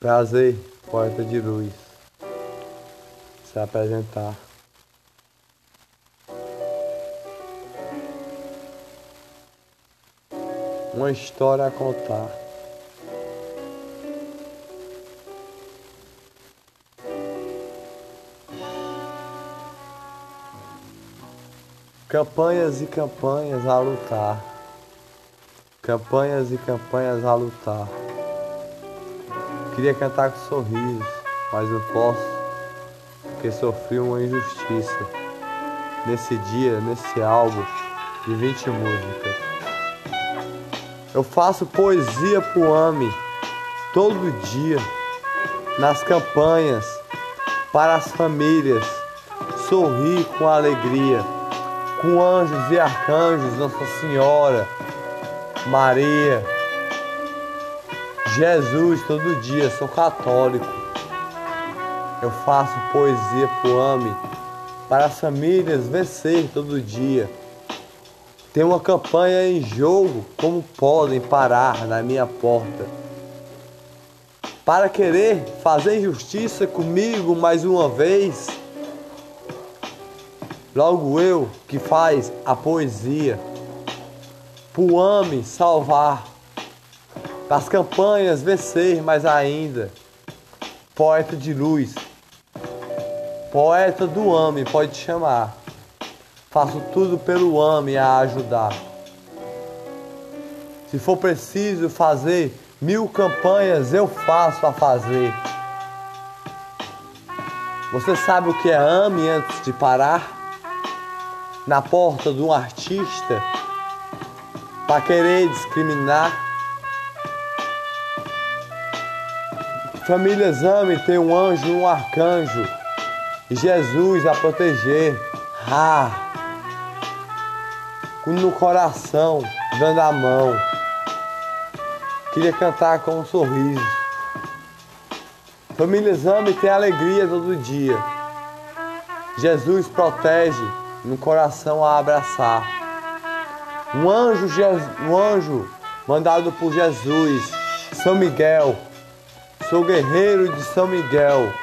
Prazer, poeta de luz, se apresentar. Uma história a contar. Campanhas e campanhas a lutar. Campanhas e campanhas a lutar. Queria cantar com sorriso, mas não posso, porque sofri uma injustiça. Nesse dia, nesse álbum de 20 músicas. Eu faço poesia pro AME todo dia, nas campanhas, para as famílias, sorrir com alegria, com anjos e arcanjos, Nossa Senhora, Maria. Jesus todo dia, sou católico. Eu faço poesia pro AME para as famílias vencer todo dia. Tem uma campanha em jogo, como podem parar na minha porta? Para querer fazer injustiça comigo mais uma vez? Logo eu que faz a poesia, pro AME salvar das campanhas vencer mais ainda. Poeta de luz, poeta do AME, pode chamar. Faço tudo pelo AME a ajudar. Se for preciso fazer mil campanhas, eu faço a fazer. Você sabe o que é AME antes de parar? Na porta de um artista, para querer discriminar Famílias amem tem um anjo e um arcanjo. Jesus a proteger. Ah! No coração, dando a mão. Queria cantar com um sorriso. Famílias amem tem alegria todo dia. Jesus protege no coração a abraçar. Um anjo, um anjo mandado por Jesus, São Miguel, Sou guerreiro de São Miguel.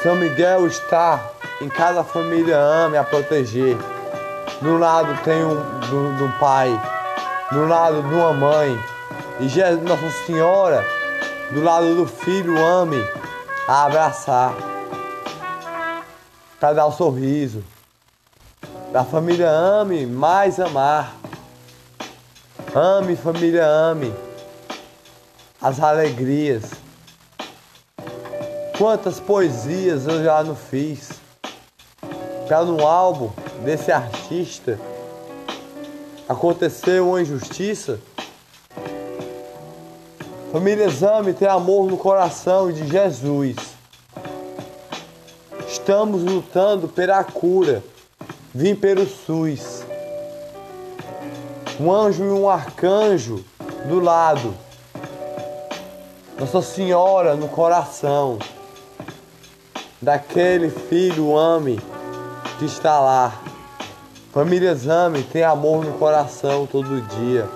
São Miguel está em cada família ame a proteger. Do lado tem um do, do pai, do lado de uma mãe. E Jesus, Nossa Senhora, do lado do filho, ame a abraçar. Para dar o um sorriso. Da família ame mais amar. Ame, família, ame as alegrias. Quantas poesias eu já não fiz para no álbum desse artista aconteceu uma injustiça. Família Exame tem amor no coração de Jesus. Estamos lutando pela cura. Vim pelo SUS. Um anjo e um arcanjo do lado nossa Senhora no coração daquele filho ame que está lá. Famílias ame, tem amor no coração todo dia.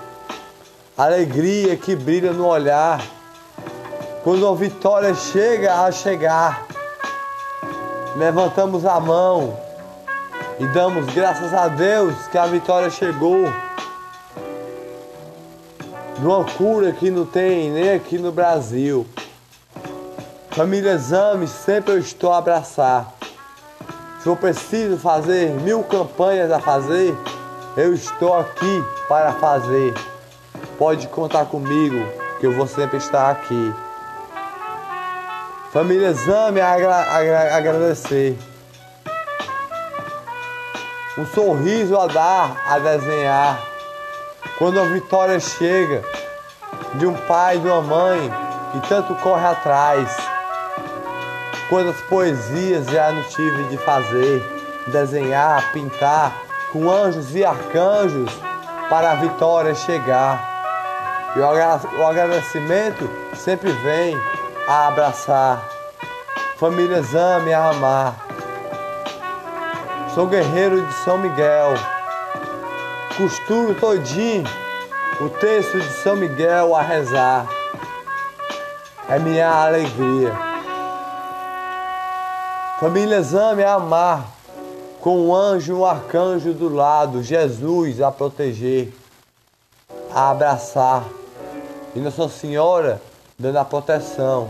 Alegria que brilha no olhar. Quando a vitória chega a chegar, levantamos a mão e damos graças a Deus que a vitória chegou de uma cura que não tem nem aqui no Brasil. Família Exame, sempre eu estou a abraçar. Se eu preciso fazer mil campanhas a fazer, eu estou aqui para fazer. Pode contar comigo, que eu vou sempre estar aqui. Família Exame, agra agra agradecer. Um sorriso a dar, a desenhar quando a vitória chega de um pai e de uma mãe que tanto corre atrás. Quantas poesias já não tive de fazer, desenhar, pintar, com anjos e arcanjos para a vitória chegar. E o agradecimento sempre vem a abraçar. Famílias ame a amar. Sou guerreiro de São Miguel costuro todinho o texto de São Miguel a rezar. é minha alegria. Famílias ame a amar, com um anjo e um arcanjo do lado, Jesus a proteger, a abraçar, e Nossa Senhora dando a proteção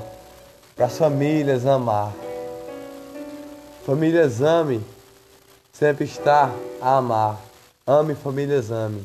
para as famílias amar. Famílias ame, sempre está a amar. Ame famílias ame.